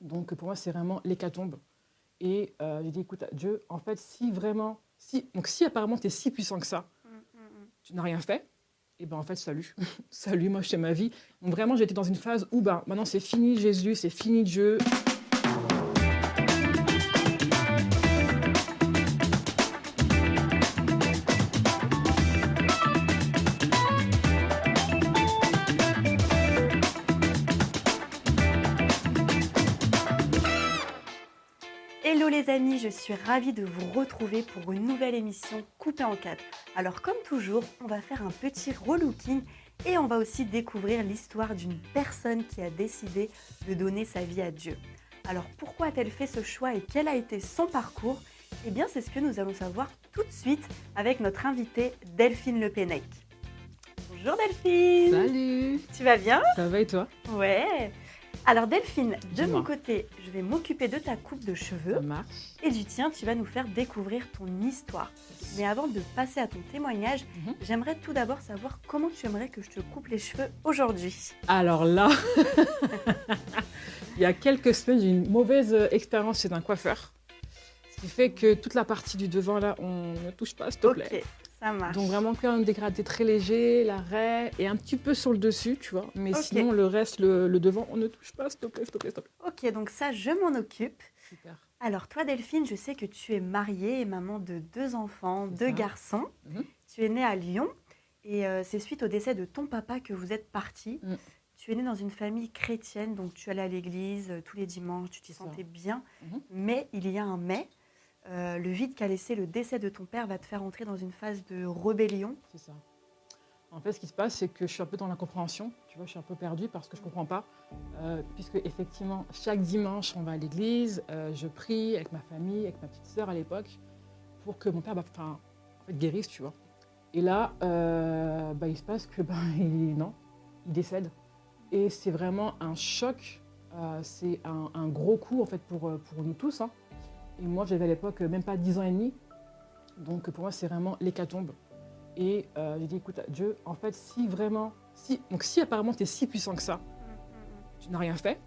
Donc pour moi, c'est vraiment l'hécatombe. Et euh, j'ai dit, écoute, Dieu, en fait, si vraiment, si, donc si apparemment tu es si puissant que ça, tu n'as rien fait, et ben en fait, salut. salut, moi, je fais ma vie. Donc vraiment, j'étais dans une phase où, ben, maintenant, c'est fini Jésus, c'est fini Dieu. Je suis ravie de vous retrouver pour une nouvelle émission coupée en quatre. Alors comme toujours, on va faire un petit relooking et on va aussi découvrir l'histoire d'une personne qui a décidé de donner sa vie à Dieu. Alors pourquoi a-t-elle fait ce choix et quel a été son parcours? Eh bien c'est ce que nous allons savoir tout de suite avec notre invitée Delphine Le Pennec. Bonjour Delphine Salut Tu vas bien? Ça va et toi? Ouais alors Delphine, de mon côté, je vais m'occuper de ta coupe de cheveux Ça marche et du tien, tu vas nous faire découvrir ton histoire. Mais avant de passer à ton témoignage, Mhm. j'aimerais tout d'abord savoir comment tu aimerais que je te coupe les cheveux aujourd'hui. Alors là, il y a quelques semaines, j'ai une mauvaise euh, expérience chez un coiffeur. Ce qui fait que toute la partie du devant, là, on ne touche pas, s'il te plaît. Ça marche. Donc vraiment que un dégradé très léger, l'arrêt et un petit peu sur le dessus, tu vois. Mais sinon, le reste, le, le devant, on ne touche pas, s'il te plaît, s'il te plaît, s'il te plaît. Ok, donc ça, je m'en occupe. Super. Alors toi Delphine, je sais que tu es mariée et maman de deux enfants, deux ça. garçons. Mhm. Tu es née à Lyon et euh, c'est suite au décès de ton papa que vous êtes partis. Mm. Tu es née dans une famille chrétienne, donc tu allais à l'église euh, tous les dimanches, tu t'y sentais bien. Mhm. Mais il y a un mais. Euh, le vide qu'a laissé le décès de ton père va te faire entrer dans une phase de rébellion. C'est ça. En fait, ce qui se passe, c'est que je suis un peu dans l'incompréhension. Tu vois, je suis un peu perdue parce que je ne comprends pas. Euh, puisque, effectivement, chaque dimanche, on va à l'église, euh, je prie avec ma famille, avec ma petite sœur à l'époque, pour que mon père bah, en fait, guérisse, tu vois. Et là, bah, il se passe que, il, non, il décède. Et c'est vraiment un choc. c'est un, gros coup, en fait, pour, pour nous tous. hein. Et moi, j'avais à l'époque même pas 10 ans et demi. Donc, pour moi, c'est vraiment l'hécatombe. Et euh, j'ai dit, écoute, Dieu, en fait, si vraiment, si, donc si apparemment tu es si puissant que ça, tu n'as rien fait,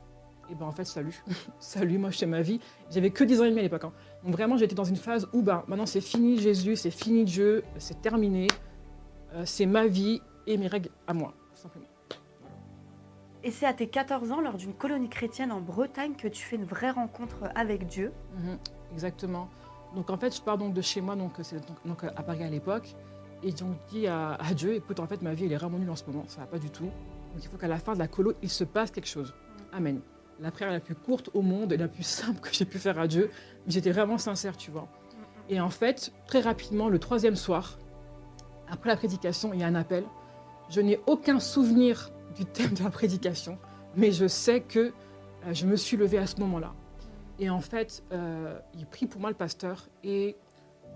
et ben en fait, salut. salut, moi je fais ma vie. J'avais que 10 ans et demi à l'époque. hein. Donc vraiment, j'étais dans une phase où ben, maintenant c'est fini Jésus, c'est fini Dieu, c'est terminé. Euh, c'est ma vie et mes règles à moi, tout simplement. Et c'est à tes 14 ans, lors d'une colonie chrétienne en Bretagne, que tu fais une vraie rencontre avec Dieu. Mhm, exactement. Donc en fait, je pars donc de chez moi, donc c'est donc, donc, à Paris à l'époque, et donc dis à, à Dieu, écoute, en fait, ma vie elle est vraiment nulle en ce moment, ça va pas du tout. Donc il faut qu'à la fin de la colo, il se passe quelque chose. Amen. La prière la plus courte au monde et la plus simple que j'ai pu faire à Dieu, mais j'étais vraiment sincère, tu vois. Et en fait, très rapidement, le troisième soir, après la prédication, il y a un appel. Je n'ai aucun souvenir du thème de la prédication, mais je sais que euh, je me suis levée à ce moment-là. Et en fait, euh, il prie pour moi le pasteur, et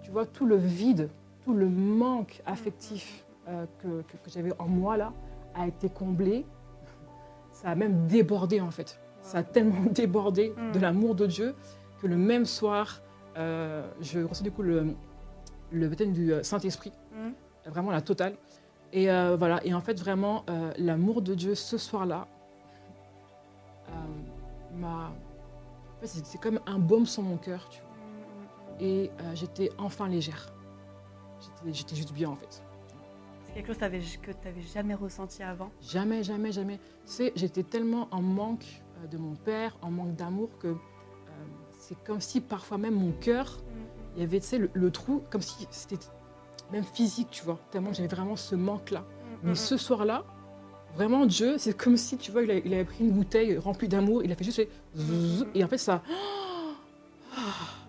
tu vois, tout le vide, tout le manque affectif euh, que, que- que j'avais en moi là, a été comblé. Ça a même débordé en fait. Ça a tellement débordé de Mm. l'amour de Dieu que le même soir, euh, je reçois du coup le, le baptême du Saint-Esprit, Mhm. vraiment la totale. Et euh, voilà, et en fait, vraiment, euh, l'amour de Dieu ce soir-là m'a. Fait, c'est comme un baume sur mon cœur, tu vois. Et euh, j'étais enfin légère. J'étais- juste bien en fait. C'est quelque chose que tu n'avais jamais ressenti avant? Jamais, jamais, jamais. Tu sais, j'étais tellement en manque euh, de mon père, en manque d'amour, que euh, c'est comme si parfois même mon cœur, il y avait, tu sais, le, le trou, comme si c'était même physique, tu vois, tellement j'avais vraiment ce manque-là. Mais Mhm. ce soir-là, vraiment, Dieu, c'est comme si, tu vois, il, a- il avait pris une bouteille remplie d'amour, il a fait juste zzzz, et en fait, ça.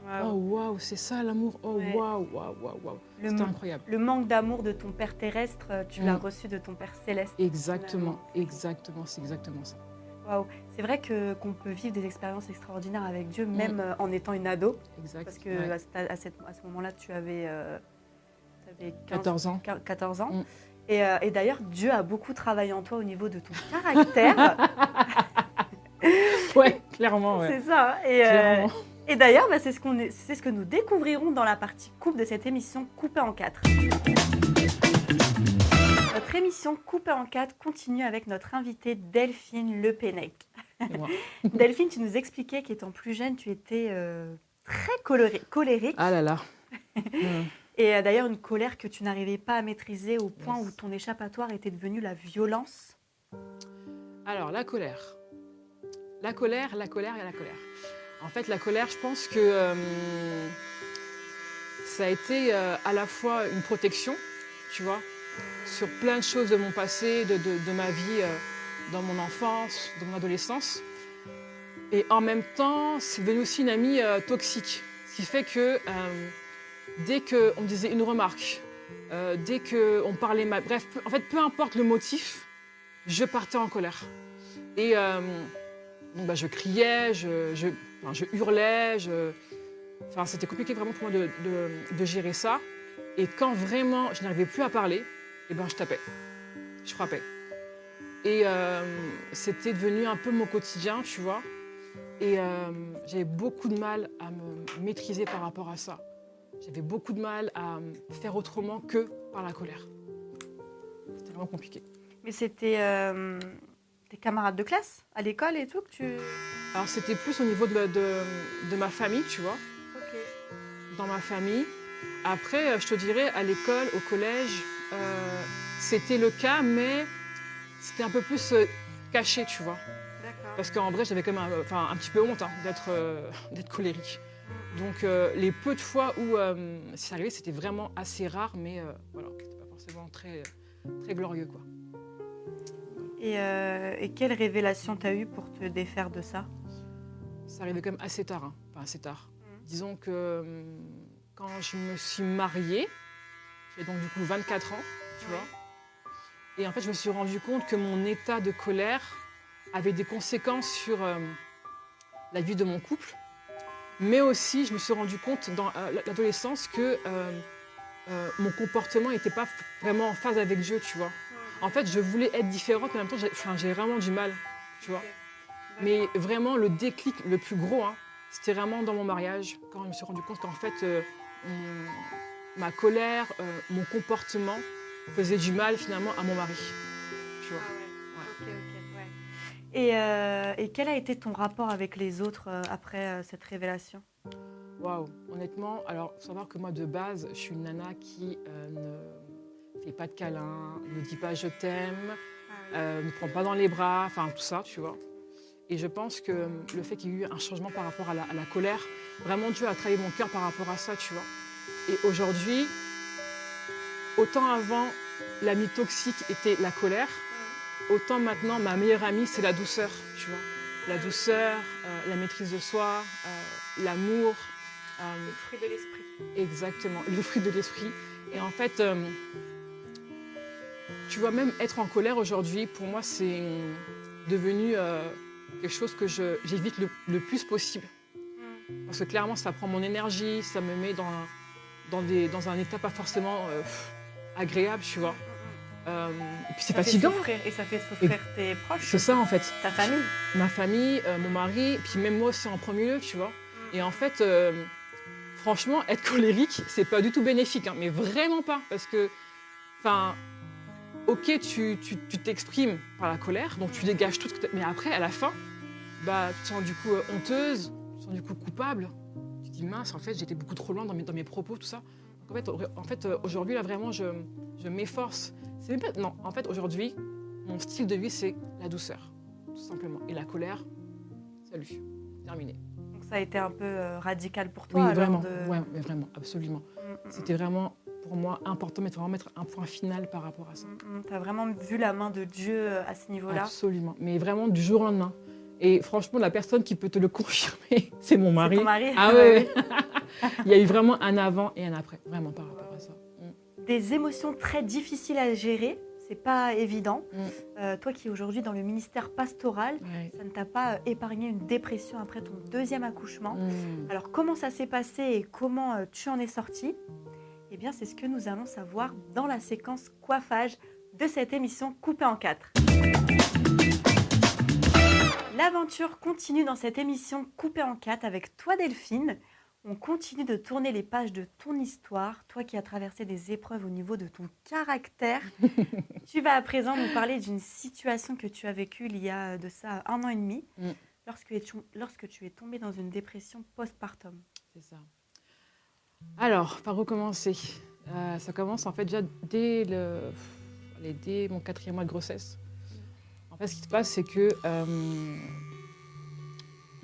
Waouh. Oh waouh, c'est ça l'amour. Oh waouh, waouh, waouh, C'était incroyable. le manque d'amour de ton père terrestre, euh, tu Mm. l'as reçu de ton père céleste. Exactement, exactement, c'est exactement ça. Waouh. C'est vrai que qu'on peut vivre des expériences extraordinaires avec Dieu, Mm. même euh, en étant une ado, Exact. parce que ouais. à, cette- à cette- à ce moment-là, tu avais, euh, avais 15 14 ans. quin- 14 ans. Mm. Et, euh, et d'ailleurs, Dieu a beaucoup travaillé en toi au niveau de ton caractère. Ouais, clairement, ouais. C'est ça. hein. Et, euh, et d'ailleurs, bah, c'est ce, qu'on est- c'est ce que nous découvrirons dans la partie coupe de cette émission coupée en quatre. Notre émission coupée en quatre continue avec notre invitée Delphine Le Pennec. Delphine, tu nous expliquais qu'étant plus jeune, tu étais euh, très coloré- colérique. Ah là là. Et euh, d'ailleurs, une colère que tu n'arrivais pas à maîtriser au point Yes. où ton échappatoire était devenu la violence? Alors, la colère. La colère, la colère et la colère. En fait, la colère, je pense que euh, ça a été euh, à la fois une protection, tu vois, sur plein de choses de mon passé, de, de- de ma vie, euh, dans mon enfance, dans mon adolescence. Et en même temps, c'est devenu aussi une amie toxique. Ce qui fait que dès qu'on me disait une remarque, euh, dès qu'on parlait mal, bref, en fait, peu importe le motif, je partais en colère. Et euh, bah, je criais, je, hurlais, c'était compliqué vraiment pour moi de gérer ça. Et quand vraiment je n'arrivais plus à parler, eh ben, je tapais, je frappais. Et euh, c'était devenu un peu mon quotidien, tu vois. Et euh, j'avais beaucoup de mal à me maîtriser par rapport à ça. J'avais beaucoup de mal à faire autrement que par la colère. C'était vraiment compliqué. Mais c'était euh, tes camarades de classe à l'école et tout que tu. Alors c'était plus au niveau de, ma- de- de ma famille, tu vois, Ok. dans ma famille. Après, euh, je te dirais, à l'école, au collège, euh, c'était le cas, mais c'était un peu plus euh, caché, tu vois. D'accord. Parce qu'en vrai, j'avais quand même un, enfin, un petit peu honte hein, d'être euh, d'être colérique. Donc euh, les peu de fois où euh, c'est arrivé, c'était vraiment assez rare, mais euh, voilà, c'était pas forcément très, très glorieux, quoi. Et, euh, et quelle révélation t'as eu pour te défaire de ça? Ça arrivait quand même assez tard, hein. enfin assez tard. Disons que quand je me suis mariée, j'avais donc du coup 24 ans, tu vois. Et en fait, je me suis rendu compte que mon état de colère avait des conséquences sur la vie de mon couple. Mais aussi, je me suis rendu compte dans l'adolescence que euh, euh, mon comportement n'était pas vraiment en phase avec Dieu, tu vois. En fait, je voulais être différente, mais en même temps, j'ai enfin, vraiment du mal, tu vois. Mais vraiment, le déclic le plus gros, hein, c'était vraiment dans mon mariage, quand je me suis rendu compte qu'en fait, euh, ma colère, euh, mon comportement faisait du mal finalement à mon mari. Tu vois. Et, euh, et quel a été ton rapport avec les autres euh, après euh, cette révélation? Waouh, honnêtement, alors faut savoir que moi de base, je suis une nana qui ne fait pas de câlins, ne dit pas je t'aime, euh, ne prend pas dans les bras, enfin tout ça, tu vois. Et je pense que le fait qu'il y ait eu un changement par rapport à la, à la colère, vraiment Dieu a travaillé mon cœur par rapport à ça, tu vois. Et aujourd'hui, autant avant, l'ami toxique était la colère, autant maintenant, ma meilleure amie, c'est la douceur, tu vois. La douceur, euh, la maîtrise de soi, euh, l'amour. euh, Le fruit de l'esprit. Exactement, le fruit de l'esprit. Et en fait, tu vois, même être en colère aujourd'hui, pour moi, c'est devenu quelque chose que j'évite le, le plus possible. Parce que clairement, ça prend mon énergie, ça me met dans, dans, des, dans un état pas forcément agréable, tu vois. Euh, et puis c'est fatigant. souffrir- et ça fait souffrir tes proches, C'est ça, en fait. ta famille. Ma famille, euh, mon mari, puis même moi aussi en premier lieu, tu vois. Et en fait, euh, franchement, être colérique, c'est pas du tout bénéfique, hein, mais vraiment pas. Parce que, enfin, ok, tu t'exprimes par la colère, donc tu dégages tout, ce que mais après, à la fin, bah, tu te sens du coup honteuse, tu te sens du coup coupable. Tu te dis, mince, en fait, j'étais beaucoup trop loin dans mes, dans mes propos, tout ça. Donc, en fait, au- en fait aujourd'hui, là, vraiment, je, je m'efforce. C'est même pas- Non, en fait, aujourd'hui, mon style de vie, c'est la douceur, tout simplement. Et la colère, salut, terminé. Donc ça a été un peu euh, radical pour toi. Oui, vraiment, de- ouais, mais vraiment, absolument. Mm, mm, C'était vraiment pour moi important, mais vraiment mettre un point final par rapport à ça. mm, mm. T'as vraiment vu la main de Dieu euh, à ce niveau-là? Absolument, mais vraiment du jour au lendemain. Et franchement, la personne qui peut te le confirmer, c'est mon mari. ton mari Ah Ouais. Il y a eu vraiment un avant et un après, vraiment par rapport. Des émotions très difficiles à gérer, c'est pas évident. Mm. Euh, toi qui es aujourd'hui dans le ministère pastoral, ça ne t'a pas euh, épargné une dépression après ton deuxième accouchement. Mm. Alors comment ça s'est passé et comment euh, tu en es sorti Eh bien c'est ce que nous allons savoir dans la séquence coiffage de cette émission coupée en quatre. L'aventure continue dans cette émission coupée en quatre avec toi Delphine. On continue de tourner les pages de ton histoire, toi qui as traversé des épreuves au niveau de ton caractère. tu vas à présent nous parler d'une situation que tu as vécue il y a de ça un an et demi, Mm. lorsque, tu, lorsque tu es tombée dans une dépression postpartum. C'est ça. Alors, par où commencer? Euh, Ça commence en fait déjà dès, le, allez, dès mon quatrième mois de grossesse. En fait, ce qui se passe, c'est que euh,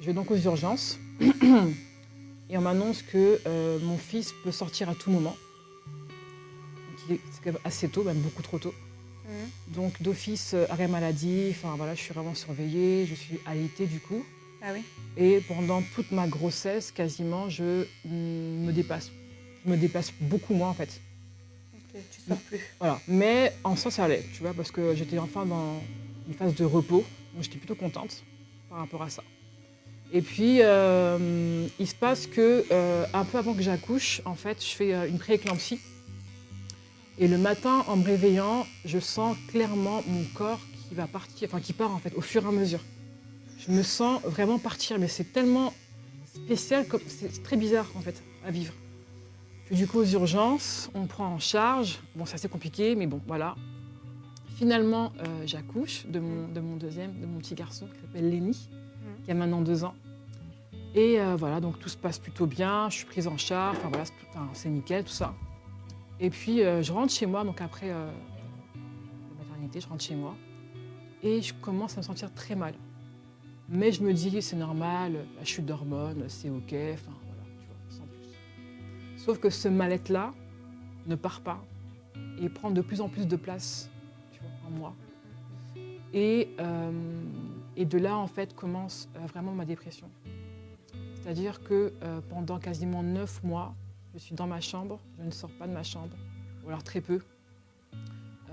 je vais donc aux urgences et on m'annonce que euh, mon fils peut sortir à tout moment. C'est quand même assez tôt, même beaucoup trop tôt. Donc d'office, euh, arrêt maladie, enfin voilà, je suis vraiment surveillée, je suis allaitée du coup. Ah oui Et pendant toute ma grossesse, quasiment, je mm, me dépasse. Je me dépasse beaucoup moins en fait. Ok, Tu sors plus. Voilà. Mais en soi, ça allait, tu vois, parce que j'étais enfin dans une phase de repos. Donc j'étais plutôt contente par rapport à ça. Et puis, euh, il se passe que, euh, un peu avant que j'accouche, en fait, je fais euh, une prééclampsie. Et le matin, en me réveillant, je sens clairement mon corps qui va partir, enfin qui part en fait au fur et à mesure. Je me sens vraiment partir, mais c'est tellement spécial, c'est très bizarre en fait à vivre. Puis du coup aux urgences, on me prend en charge. Bon, c'est assez compliqué, mais bon, voilà. Finalement, j'accouche de mon, de mon deuxième, de mon petit garçon qui s'appelle Lenny, qui a maintenant deux ans. Et euh, voilà, donc tout se passe plutôt bien. Je suis prise en charge. Enfin voilà, c'est nickel tout ça. Et puis euh, je rentre chez moi, donc après euh, la maternité, je rentre chez moi et je commence à me sentir très mal. Mais je me dis, c'est normal, la chute d'hormones, c'est ok, enfin voilà, tu vois, sans plus. Sauf que ce mal-être-là ne part pas et prend de plus en plus de place tu vois, en moi. Et, et de là, en fait, commence euh, vraiment ma dépression. C'est-à-dire que euh, pendant quasiment neuf mois, je suis dans ma chambre, je ne sors pas de ma chambre, ou alors très peu.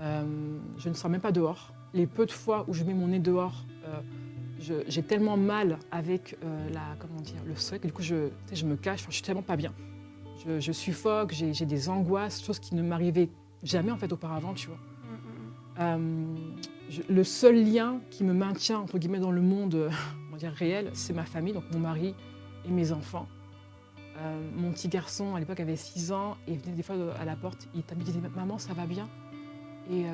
Euh, je ne sors même pas dehors. Les peu de fois où je mets mon nez dehors, euh, j'ai tellement mal avec la, comment dire, le que du coup je, je me cache, je suis tellement pas bien. Je, je suffoque, j'ai des angoisses, choses qui ne m'arrivaient jamais en fait auparavant, tu vois. Euh, je- le seul lien qui me maintient entre guillemets dans le monde euh, on va dire réel, c'est ma famille, donc mon mari et mes enfants. Euh, mon petit garçon à l'époque avait 6 ans et il venait des fois à la porte, il il disait maman ça va bien? Et euh,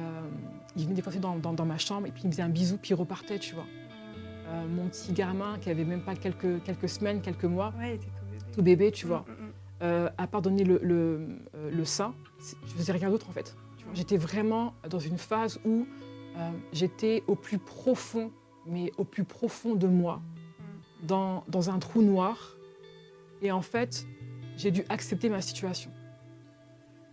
il venait des fois dans, dans- dans ma chambre et puis il me faisait un bisou puis il repartait, tu vois. Euh, mon petit gamin qui avait même pas quelques, quelques semaines, quelques mois, Ouais, il était tout bébé. tout bébé, tu vois Mm, mm, mm. à part donner le, le, le sein, je faisais rien d'autre en fait. J'étais vraiment dans une phase où euh, j'étais au plus profond, mais au plus profond de moi, dans, dans un trou noir. Et en fait, j'ai dû accepter ma situation.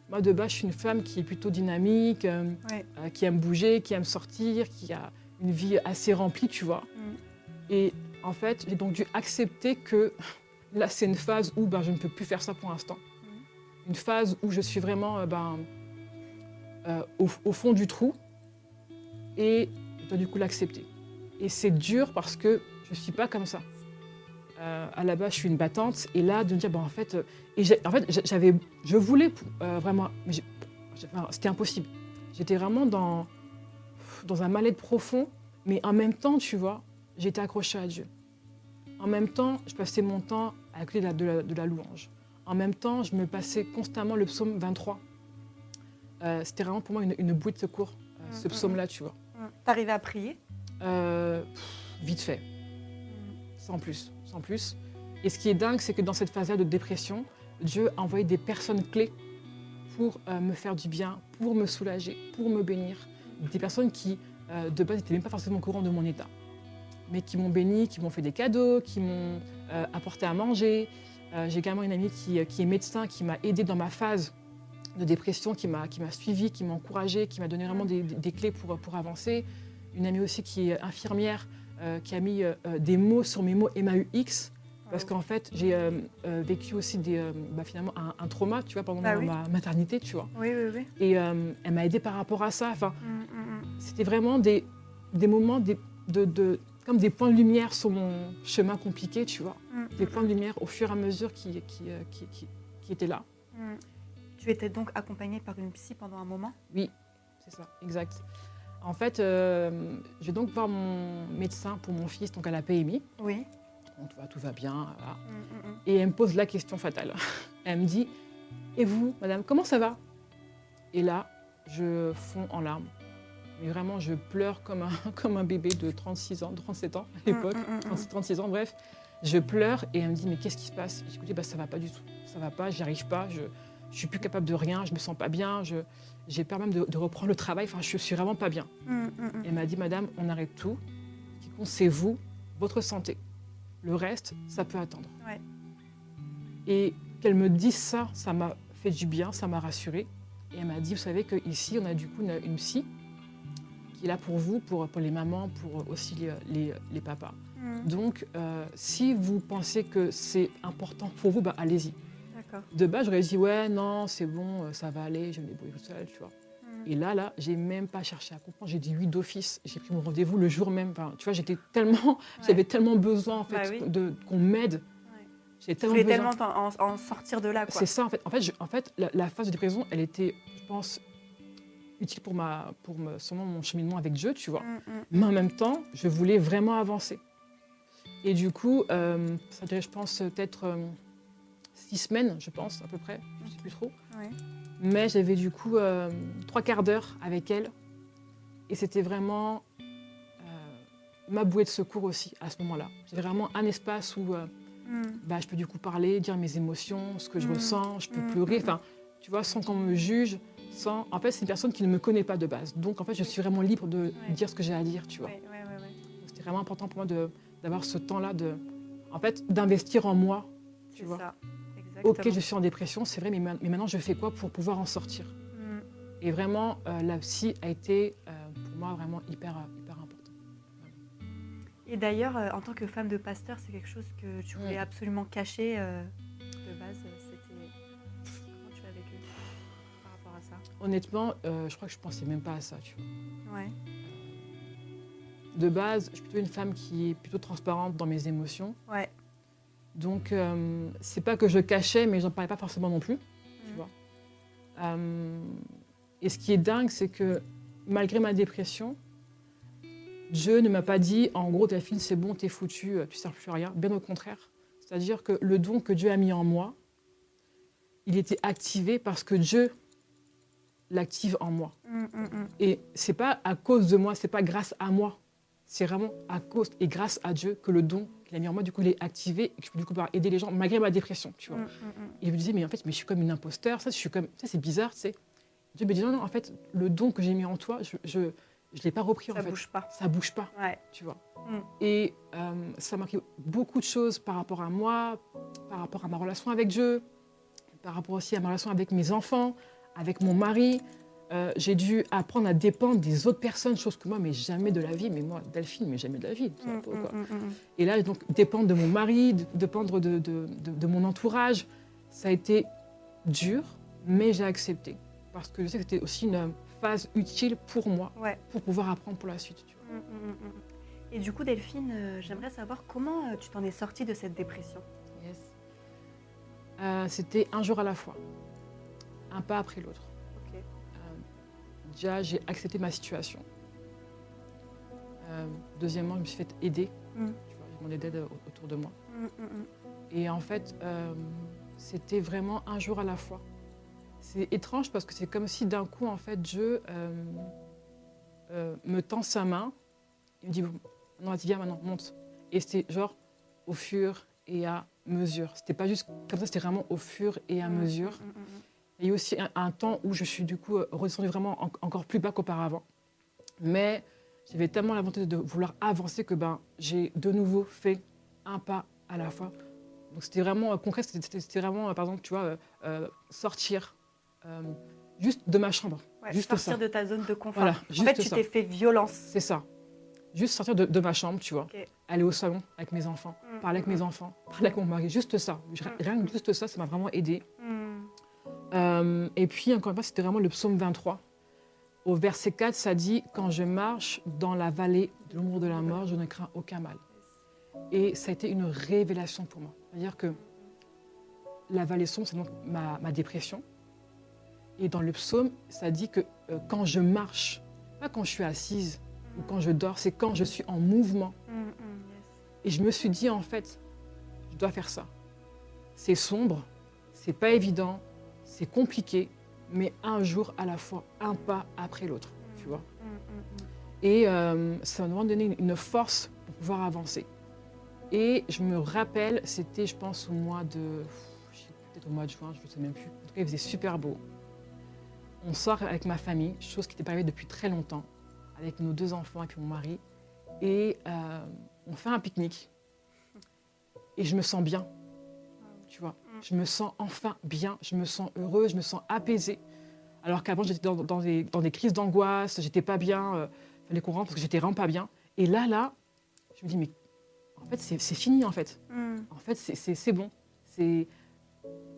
Moi, de base, je suis une femme qui est plutôt dynamique, euh, Ouais. euh, qui aime bouger, qui aime sortir, qui a une vie assez remplie, tu vois. Mm. Et en fait, j'ai donc dû accepter que là, c'est une phase où ben, je ne peux plus faire ça pour l'instant. Une phase où je suis vraiment ben, euh, au, au fond du trou et je dois du coup l'accepter. Et c'est dur parce que je ne suis pas comme ça. Euh, à la base, je suis une battante et là, de me dire, ben, en fait, euh, et en fait j'avais, je voulais euh, vraiment, mais c'était impossible. J'étais vraiment dans, dans un mal-être profond, mais en même temps, tu vois, j'étais accrochée à Dieu. En même temps, je passais mon temps à de la, de la- de la louange. En même temps, je me passais constamment le psaume 23. Euh, C'était vraiment pour moi une, une bouée de secours, ce Mm, mm, psaume-là, tu vois. T'arrivais à prier Euh, vite fait, sans plus, sans plus. Et ce qui est dingue, c'est que dans cette phase-là de dépression, Dieu a envoyé des personnes clés pour euh, me faire du bien, pour me soulager, pour me bénir. Des personnes qui, euh, de base, n'étaient même pas forcément au courant de mon état, mais qui m'ont béni, qui m'ont fait des cadeaux, qui m'ont apporté à manger. J'ai également une amie qui, qui est médecin, qui m'a aidée dans ma phase de dépression, qui m'a qui m'a suivie, qui m'a encouragée, qui m'a donné vraiment des, des- des clés pour, pour avancer. Une amie aussi qui est infirmière, euh, qui a mis euh, euh, des mots sur mes mots MAUX, parce qu'en fait, j'ai euh, vécu aussi des, bah, finalement un, un trauma, tu vois, pendant Bah ma- oui. ma maternité, tu vois. Oui, oui, oui. Et elle m'a aidée par rapport à ça. Enfin, Mm, mm, mm. c'était vraiment des, des moments, des, de, de- comme des points de lumière sur mon chemin compliqué, tu vois. Des points de lumière au fur et à mesure qui, qui, qui, qui- qui étaient là. Tu étais donc accompagnée par une psy pendant un moment? Oui, c'est ça, exact. En fait, euh, je vais donc voir mon médecin pour mon fils, donc à la PMI. Oui. bon, tout va, tout va bien. voilà. Mm, mm, mm. Et elle me pose la question fatale. Elle me dit Et vous, madame, comment ça va? Et là, je fonds en larmes. Mais vraiment, je pleure comme un, comme un bébé de 36 ans, 37 ans à l'époque, Mm, mm, mm, mm. 36, 36 ans, bref. Je pleure et elle me dit Mais qu'est-ce qui se passe? J'ai écouté bah, Ça va pas du tout. Ça va pas, j'y arrive pas, je, je suis plus capable de rien, je me sens pas bien, je- j'ai peur même de, de reprendre le travail, enfin, je suis vraiment pas bien. Mm, mm, mm. Elle m'a dit, Madame, on arrête tout. Ce qui compte, c'est vous, votre santé. Le reste, ça peut attendre. Ouais. Et qu'elle me dise ça, ça m'a fait du bien, ça m'a rassurée. Et elle m'a dit, vous savez qu'ici, on a du coup une, une psy qui est là pour vous, pour, pour les mamans, pour aussi les, les- les papas. Donc, euh, si vous pensez que c'est important pour vous, bah, allez-y. De base, j'aurais dit, ouais, non, c'est bon, euh, ça va aller, je me débrouiller toute seule, tu vois. Mm. Et là, là, j'ai même pas cherché à comprendre. J'ai dit oui d'office. J'ai pris mon rendez-vous le jour même. Enfin, tu vois, j'étais tellement, j'avais tellement besoin en fait Bah oui. de qu'on m'aide. Ouais. J'ai tellement besoin. tellement en, en sortir de là, quoi. C'est ça en fait. En fait, je- en fait, la, la phase de dépression, elle était, je pense, utile pour ma, pour me, sûrement mon cheminement avec Dieu, tu vois. Mm, mm. Mais en même temps, je voulais vraiment avancer. Et du coup, euh, ça dirait, je pense, peut-être euh, six semaines, je pense, à peu près. Je sais plus trop. Ouais. Mais j'avais du coup euh, trois quarts d'heure avec elle. Et c'était vraiment euh, ma bouée de secours aussi à ce moment-là. J'avais vraiment un espace où euh, Mm. bah, je peux du coup parler, dire mes émotions, ce que je Mm. ressens, je peux Mm. pleurer. Enfin, tu vois, sans qu'on me juge. Sans... En fait, c'est une personne qui ne me connaît pas de base. Donc, en fait, je suis vraiment libre de Ouais. dire ce que j'ai à dire, tu vois. Ouais. C'était vraiment important pour moi d'avoir ce temps-là, de, en fait, d'investir en moi. Tu vois. ça. Exactement. Ok, je suis en dépression, c'est vrai, mais, ma- mais maintenant, je fais quoi pour pouvoir en sortir? Mm. Et vraiment, euh, la psy a été euh, pour moi vraiment hyper, euh, hyper important. Et d'ailleurs, euh, en tant que femme de pasteur, c'est quelque chose que tu voulais Mm. absolument cacher de base. C'était comment tu l'as vécu par rapport à ça? Honnêtement, je crois que je pensais même pas à ça. Tu vois. Ouais. De base, je suis plutôt une femme qui est plutôt transparente dans mes émotions. Ouais. Donc, euh, c'est pas que je cachais, mais j'en parlais pas forcément non plus. Tu Mm. vois. Euh, et ce qui est dingue, c'est que malgré ma dépression, Dieu ne m'a pas dit, en gros, Delphine, c'est bon, t'es foutue, tu sers plus à rien. Bien au contraire. C'est-à-dire que le don que Dieu a mis en moi, il était activé parce que Dieu l'active en moi. Mm, mm, mm. Et c'est pas à cause de moi, c'est pas grâce à moi. C'est vraiment à cause et grâce à Dieu que le don qu'il a mis en moi, du coup, il est activé et que je peux du coup pouvoir aider les gens malgré ma dépression, tu vois. Mm, mm, mm. Et je me disais, mais en fait, mais je suis comme une imposteur, ça, je suis comme, ça, c'est bizarre, tu sais. Dieu me dit, non, non, en fait, le don que j'ai mis en toi, je je, je l'ai pas repris, Ça en fait. bouge pas. Ça bouge pas, Ouais. tu vois. Mm. Et euh, ça m'a marqué beaucoup de choses par rapport à moi, par rapport à ma relation avec Dieu, par rapport aussi à ma relation avec mes enfants, avec mon mari. Euh, j'ai dû apprendre à dépendre des autres personnes, chose que moi, mais jamais de la vie. Mais moi, Delphine, mais jamais de la vie. Mm, mm, quoi. mm. Et là, donc, dépendre de mon mari, dépendre de, de- de- de mon entourage, ça a été dur, mais j'ai accepté. Parce que je sais que c'était aussi une phase utile pour moi, Ouais. pour pouvoir apprendre pour la suite. tu vois. Et du coup, Delphine, euh, j'aimerais savoir comment euh, tu t'en es sortie de cette dépression? Euh, c'était un jour à la fois, un pas après l'autre. Déjà, j'ai accepté ma situation. Euh, deuxièmement, je me suis fait aider. Mm. Tu vois, j'ai demandé d'aide au- autour de moi. Mm, mm. Et en fait, euh, c'était vraiment un jour à la fois. C'est étrange parce que c'est comme si d'un coup, en fait, Dieu euh, euh, me tend sa main. Il me dit, non, vas-y, viens maintenant, monte. Et c'était genre au fur et à mesure. C'était pas juste comme ça, c'était vraiment au fur et à mesure. Mm, mm, mm. Il y a eu aussi un, un temps où je suis du coup euh, redescendue vraiment en- encore plus bas qu'auparavant. Mais j'avais tellement la volonté de vouloir avancer que ben, j'ai de nouveau fait un pas à la fois. Donc c'était vraiment euh, concret, c'était- vraiment, euh, par exemple, tu vois, euh, sortir euh, juste de ma chambre. Ouais, Juste sortir ça. de ta zone de confort. Voilà, en fait, tu t'es fait violence. C'est ça. Juste sortir de, de ma chambre, tu vois. Aller au salon avec mes enfants, Mm, parler avec mm, mes enfants, parler avec mon mari. Juste ça. Rien que juste ça, ça m'a vraiment aidé. Euh, et puis, encore une fois, c'était vraiment le psaume 23. Au verset 4, ça dit Quand je marche dans la vallée de l'ombre de la mort, je ne crains aucun mal. Et ça a été une révélation pour moi. C'est-à-dire que la vallée sombre, c'est donc ma, ma dépression. Et dans le psaume, ça dit que euh, quand je marche, pas quand je suis assise ou quand je dors, c'est quand je suis en mouvement. Mm, mm. Et je me suis dit, en fait, je dois faire ça. C'est sombre, c'est pas évident, c'est compliqué, mais un jour à la fois, un pas après l'autre, tu vois. Mm, mm, mm. Et euh, ça m'a donné une- une force pour pouvoir avancer. Et je me rappelle, c'était, je pense, au mois de. Peut-être au mois de juin, je ne sais même plus. En tout cas, il faisait super beau. On sort avec ma famille, chose qui n'était pas arrivée depuis très longtemps, avec nos deux enfants et puis mon mari. Et euh, on fait un pique-nique. Et je me sens bien. Tu vois, je me sens enfin bien, je me sens heureuse, je me sens apaisée. Alors qu'avant, j'étais dans, dans des, dans des crises d'angoisse, j'étais pas bien. euh, fallait qu'on rentre parce que j'étais vraiment pas bien. Et là, là, je me dis, mais en fait, c'est fini, en fait. Mm. En fait, c'est- bon. C'est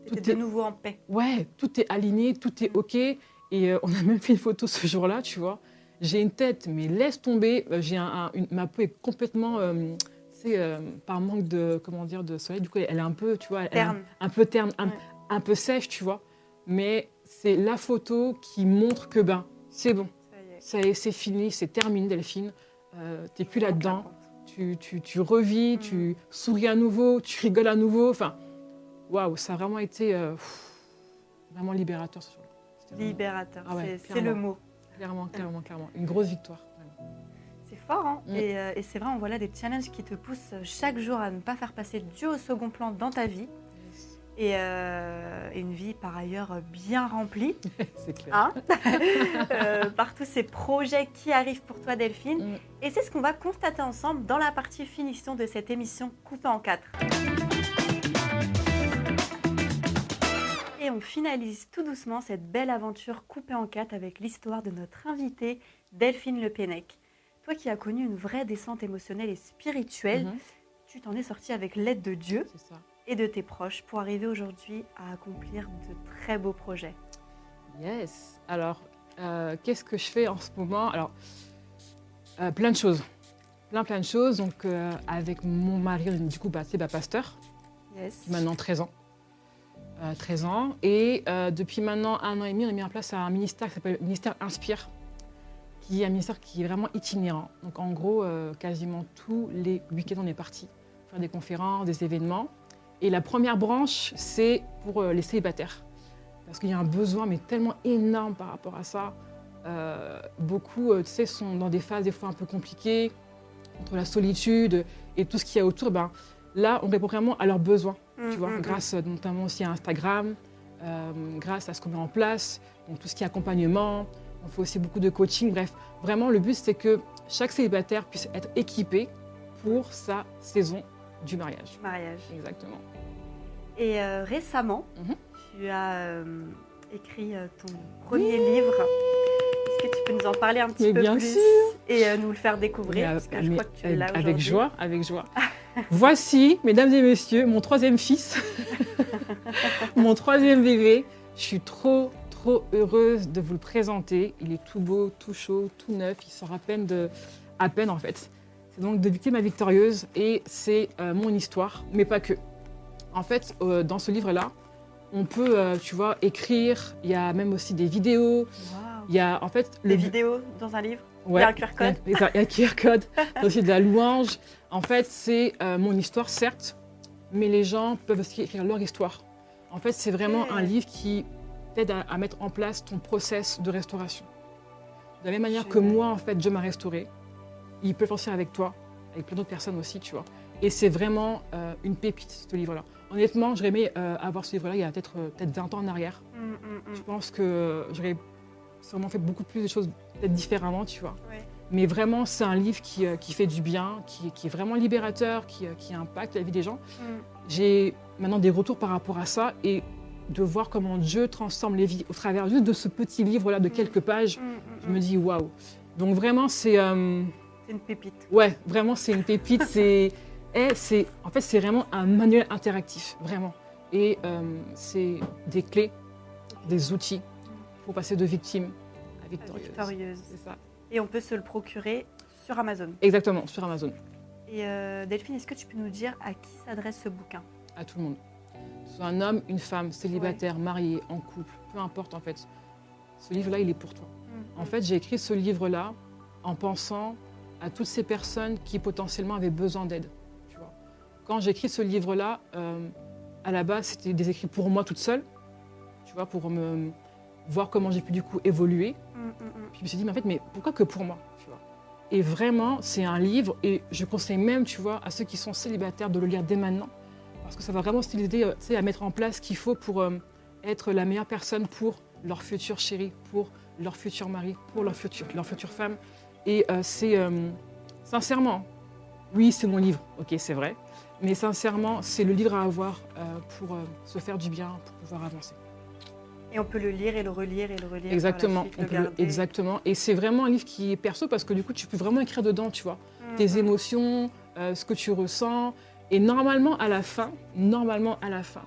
Tout de est- nouveau en paix. Ouais, tout est aligné, tout est OK. Et euh, on a même fait une photo ce jour-là, tu vois. J'ai une tête, mais laisse tomber. Euh, J'ai un, ma peau est complètement, euh, euh, par manque de, comment dire, de soleil. Du coup, elle est un peu, tu vois, elle est un- un peu terne, un, Ouais. un peu sèche, tu vois. Mais c'est la photo qui montre que ben, c'est bon, Ça y est. c'est fini, c'est terminé, Delphine. Euh, T'es plus là-dedans. Tu, tu, tu revis, Mm. tu souris à nouveau, tu rigoles à nouveau. Enfin, waouh, ça a vraiment été euh, pff, vraiment libérateur ce Libérateur, Ah ouais, c'est- le mot. Clairement, clairement, clairement. Une grosse victoire. Fort, hein Mm. Et, euh, et c'est vrai, on voit là des challenges qui te poussent chaque jour à ne pas faire passer Dieu au second plan dans ta vie. Et, euh, et une vie par ailleurs bien remplie c'est clair. hein Euh, par tous ces projets qui arrivent pour toi Delphine. Mm. Et c'est ce qu'on va constater ensemble dans la partie finition de cette émission coupée en quatre. Et on finalise tout doucement cette belle aventure coupée en quatre avec l'histoire de notre invitée Delphine Le Pennec. Toi qui as connu une vraie descente émotionnelle et spirituelle, Mhm, tu t'en es sortie avec l'aide de Dieu ça. et de tes proches pour arriver aujourd'hui à accomplir de très beaux projets. Yes. Alors, euh, qu'est-ce que je fais en ce moment? Alors, euh, plein de choses. Plein, plein de choses. Donc, euh, avec mon mari, du coup, bah, c'est bah, pasteur, Yes. maintenant 13 ans. Euh, 13 ans. Et depuis maintenant un an et demi, on a mis en place un ministère qui s'appelle le ministère Inspire, qui est un ministère qui est vraiment itinérant. Donc, en gros, euh, quasiment tous les week-ends, on est parti faire des conférences, des événements. Et la première branche, c'est pour euh, les célibataires. Parce qu'il y a un besoin, mais tellement énorme par rapport à ça. Euh, beaucoup, tu sais, sont dans des phases des fois un peu compliquées, entre la solitude et tout ce qu'il y a autour. Ben, là, on répond vraiment à leurs besoins, tu vois, Mm, mm, mm. grâce notamment aussi à Instagram, grâce à ce qu'on met en place, donc tout ce qui est accompagnement. On fait aussi beaucoup de coaching. Bref, vraiment, le but, c'est que chaque célibataire puisse être équipé pour sa saison du mariage. Mariage. Exactement. Et euh, récemment, Mhm. tu as euh, écrit euh, ton premier livre. Est-ce que tu peux nous en parler un petit Mais peu bien plus sûr. et euh, nous le faire découvrir? Mais, Parce que je crois que tu es avec- joie, avec joie. Voici, mesdames et messieurs, mon troisième fils, mon troisième bébé. Je suis trop, trop heureuse de vous le présenter. Il est tout beau, tout chaud, tout neuf. Il sort à peine, de, à peine en fait. C'est donc de Victime à Victorieuse et c'est euh, mon histoire, mais pas que. En fait, euh, dans ce livre-là, on peut, euh, tu vois, écrire. Il y a même aussi des vidéos. Il y a en fait Des le vidéos dans un livre? Ouais. Il y a un QR code? Il y a- il y a un QR code, il y a aussi de la louange. En fait, c'est mon histoire, certes, mais les gens peuvent aussi écrire leur histoire. En fait, c'est vraiment un livre qui t'aide à, à mettre en place ton process de restauration. De la même manière que moi, en fait, Dieu m'a restauré, il peut aussi avec toi, avec plein d'autres personnes aussi, tu vois. Et c'est vraiment euh, une pépite, ce livre-là. Honnêtement, j'aurais aimé euh, avoir ce livre-là il y a peut-être euh, peut-être 20 ans en arrière. Mm, mm, mm. Je pense que j'aurais sûrement fait beaucoup plus de choses peut-être différemment, tu vois. Ouais. Mais vraiment, c'est un livre qui, qui fait du bien, qui, qui est vraiment libérateur, qui, qui impacte la vie des gens. J'ai maintenant des retours par rapport à ça et de voir comment Dieu transforme les vies au travers juste de ce petit livre-là de quelques pages, Mm, mm, je mm. me dis waouh. Donc vraiment, c'est... euh, C'est une pépite. ouais, vraiment, c'est une pépite. c'est, eh, c'est, en fait, c'est vraiment un manuel interactif, vraiment. Et euh, c'est des clés, des outils pour passer de victime à victorieuse. Victorieuse. C'est ça. Et on peut se le procurer sur Amazon. Exactement, sur Amazon. Et euh, Delphine, est-ce que tu peux nous dire à qui s'adresse ce bouquin? À tout le monde. Soit un homme, une femme, célibataire, marié, en couple, peu importe en fait. Ce livre-là, il est pour toi. Mm, En fait, j'ai écrit ce livre-là en pensant à toutes ces personnes qui potentiellement avaient besoin d'aide. Quand j'ai écrit ce livre-là, euh, à la base, c'était des écrits pour moi toute seule, tu vois, pour me voir comment j'ai pu du coup évoluer. Mm, mm. Puis je me suis dit, mais en fait, mais pourquoi que pour moi tu vois? Et vraiment, c'est un livre, et je conseille même, tu vois, à ceux qui sont célibataires de le lire dès maintenant, parce que ça va vraiment t'aider euh, à mettre en place ce qu'il faut pour euh, être la meilleure personne pour leur futur chéri, pour leur futur mari, pour leur future, leur future femme. Et euh, c'est, euh, sincèrement, oui, c'est mon livre, ok, c'est vrai, mais sincèrement, c'est le livre à avoir pour se faire du bien, pour pouvoir avancer. Et on peut le lire et le relire et le relire. Exactement, suite, on le peut le- exactement. Et c'est vraiment un livre qui est perso parce que du coup, tu peux vraiment écrire dedans, tu vois, Mm, tes émotions, euh, ce que tu ressens. Et normalement, à la fin, normalement, à la fin,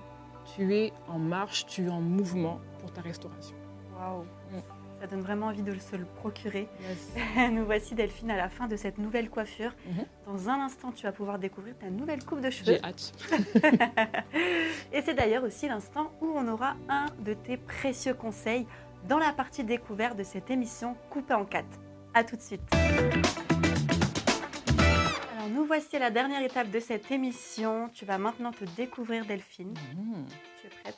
tu es en marche, tu es en mouvement pour ta restauration. Waouh. Mm. Ça donne vraiment envie de se le procurer. Nous voici Delphine à la fin de cette nouvelle coiffure. Mhm. Dans un instant, tu vas pouvoir découvrir ta nouvelle coupe de cheveux. J'ai hâte. Et c'est d'ailleurs aussi l'instant où on aura un de tes précieux conseils dans la partie découverte de cette émission coupée en quatre. A tout de suite. Alors nous voici à la dernière étape de cette émission. Tu vas maintenant te découvrir Delphine. Mhm. Tu es prête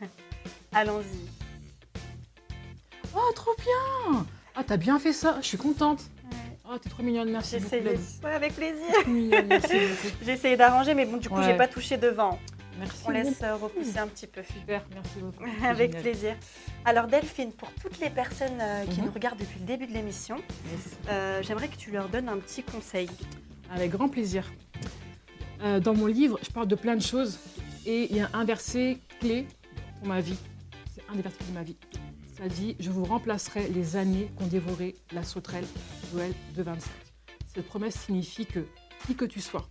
Allons-y. Oh, trop bien Ah, t'as bien fait ça, je suis contente. Oh, t'es trop mignonne, merci beaucoup. Ouais, avec plaisir. J'ai essayé d'arranger, mais bon, du coup, Ouais. j'ai pas touché devant. Merci On laisse euh, repousser un petit peu. Super, merci beaucoup. Avec génial. plaisir. Alors Delphine, pour toutes les personnes euh, qui Mhm. nous regardent depuis le début de l'émission, Yes. euh, j'aimerais que tu leur donnes un petit conseil. Avec grand plaisir. Euh, dans mon livre, je parle de plein de choses et il y a un verset clé pour ma vie. C'est un des versets de ma vie. Ça dit Je vous remplacerai les années qu'ont dévoré la sauterelle. Joël 2,25. Cette promesse signifie que, qui que tu sois,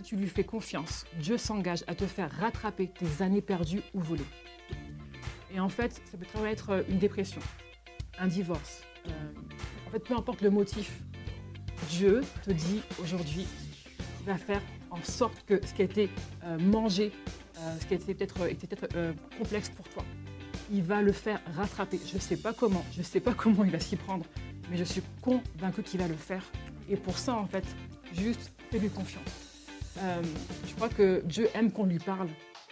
si tu lui fais confiance, Dieu s'engage à te faire rattraper tes années perdues ou volées. Et en fait, ça peut très bien être euh, une dépression, un divorce. euh, en fait, peu importe le motif, Dieu te dit aujourd'hui, tu vas faire en sorte que ce qui a été euh, mangé, ce qui a été peut-être était peut-être complexe pour toi, il va le faire rattraper. Je ne sais pas comment, je ne sais pas comment il va s'y prendre, mais je suis convaincue qu'il va le faire. Et pour ça, en fait, juste fais-lui confiance. Euh, je crois que Dieu aime qu'on lui parle.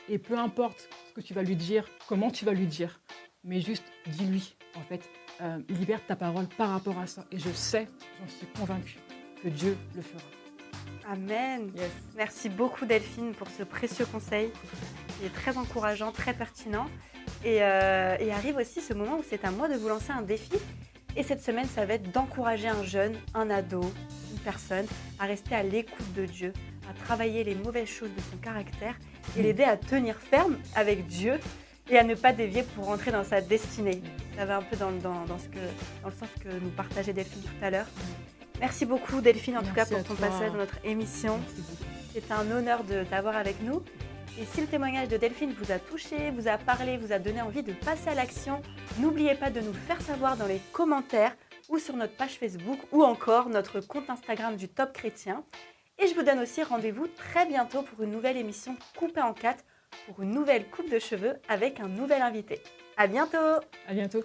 Et peu importe ce que tu vas lui dire, comment tu vas lui dire, mais juste dis-lui, en fait, euh, libère ta parole par rapport à ça. Et je sais, j'en suis convaincue, que Dieu le fera. Amen. Yes. Merci beaucoup Delphine pour ce précieux conseil qui est très encourageant, très pertinent. Et, euh, et arrive aussi ce moment où c'est à moi de vous lancer un défi. Et cette semaine, ça va être d'encourager un jeune, un ado, une personne à rester à l'écoute de Dieu, à travailler les mauvaises choses de son caractère et l'aider à tenir ferme avec Dieu et à ne pas dévier pour rentrer dans sa destinée. Ça va un peu dans, dans- dans ce que, dans le sens que nous partageait Delphine tout à l'heure. Merci beaucoup Delphine en tout cas pour ton toi. passage dans notre émission. C'est un honneur de t'avoir avec nous. Et si le témoignage de Delphine vous a touché, vous a parlé, vous a donné envie de passer à l'action, n'oubliez pas de nous faire savoir dans les commentaires ou sur notre page Facebook ou encore notre compte Instagram du Top Chrétien. Et je vous donne aussi rendez-vous très bientôt pour une nouvelle émission coupée en quatre pour une nouvelle coupe de cheveux avec un nouvel invité. À bientôt À bientôt.